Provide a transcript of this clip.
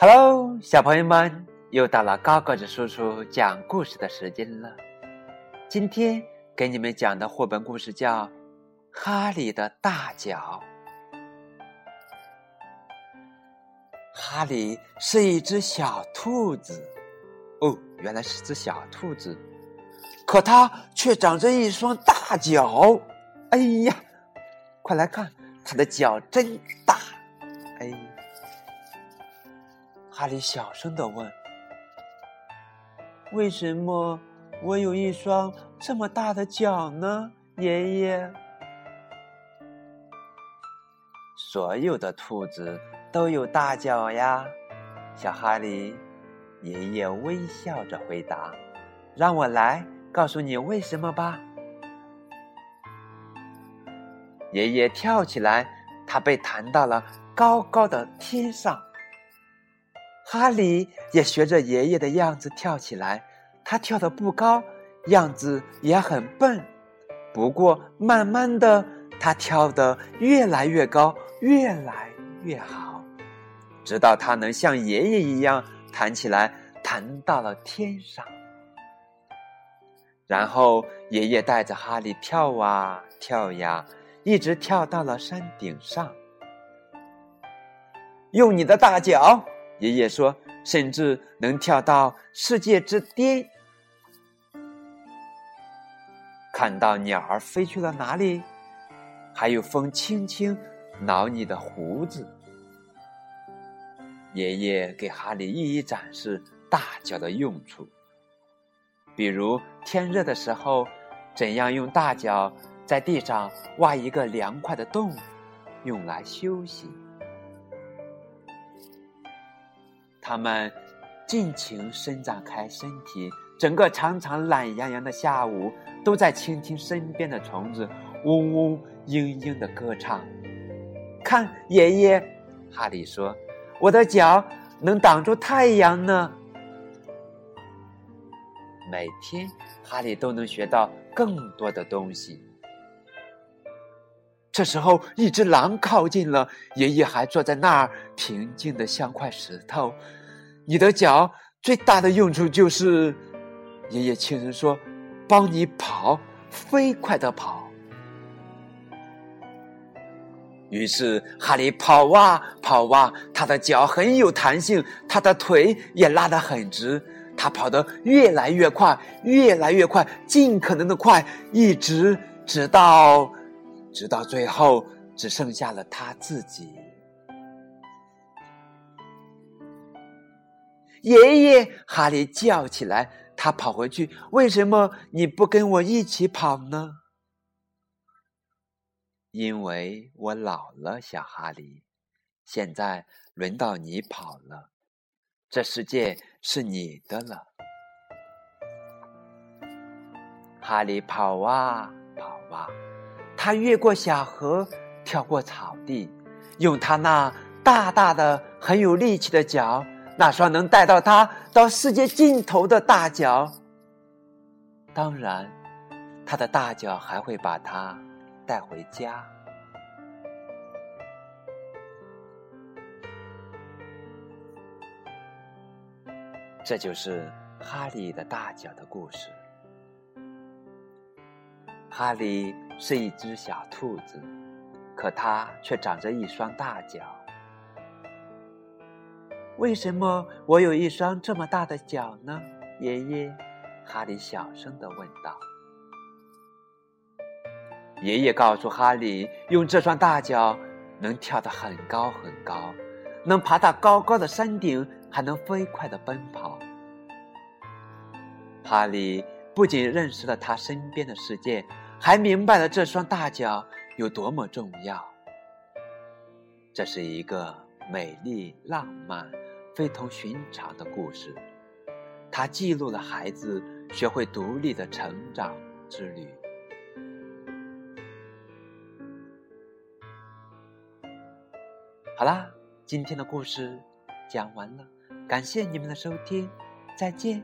Hello，小朋友们，又到了高个子叔叔讲故事的时间了。今天给你们讲的绘本故事叫《哈利的大脚》。哈利是一只小兔子，哦，原来是只小兔子，可它却长着一双大脚。哎呀，快来看，它的脚真大！哈利小声的问：“为什么我有一双这么大的脚呢，爷爷？”所有的兔子都有大脚呀，小哈利。爷爷微笑着回答：“让我来告诉你为什么吧。”爷爷跳起来，他被弹到了高高的天上。哈利也学着爷爷的样子跳起来，他跳的不高，样子也很笨。不过慢慢的，他跳得越来越高，越来越好，直到他能像爷爷一样弹起来，弹到了天上。然后爷爷带着哈利跳啊跳呀，一直跳到了山顶上。用你的大脚。爷爷说：“甚至能跳到世界之巅，看到鸟儿飞去了哪里，还有风轻轻挠你的胡子。”爷爷给哈利一一展示大脚的用处，比如天热的时候，怎样用大脚在地上挖一个凉快的洞，用来休息。他们尽情伸展开身体，整个长长懒洋洋的下午都在倾听身边的虫子嗡嗡嘤嘤的歌唱。看，爷爷，哈利说：“我的脚能挡住太阳呢。”每天，哈利都能学到更多的东西。这时候，一只狼靠近了，爷爷还坐在那儿，平静的像块石头。你的脚最大的用处就是，爷爷轻声说：“帮你跑，飞快的跑。”于是哈利跑啊跑啊，他的脚很有弹性，他的腿也拉得很直，他跑得越来越快，越来越快，尽可能的快，一直直到，直到最后只剩下了他自己。爷爷，哈利叫起来。他跑回去。为什么你不跟我一起跑呢？因为我老了，小哈利。现在轮到你跑了，这世界是你的了。哈利跑啊跑啊，他越过小河，跳过草地，用他那大大的、很有力气的脚。那双能带到他到世界尽头的大脚，当然，他的大脚还会把他带回家。这就是哈利的大脚的故事。哈利是一只小兔子，可它却长着一双大脚。为什么我有一双这么大的脚呢？爷爷，哈利小声的问道。爷爷告诉哈利，用这双大脚能跳得很高很高，能爬到高高的山顶，还能飞快的奔跑。哈利不仅认识了他身边的世界，还明白了这双大脚有多么重要。这是一个美丽浪漫。非同寻常的故事，它记录了孩子学会独立的成长之旅。好啦，今天的故事讲完了，感谢你们的收听，再见。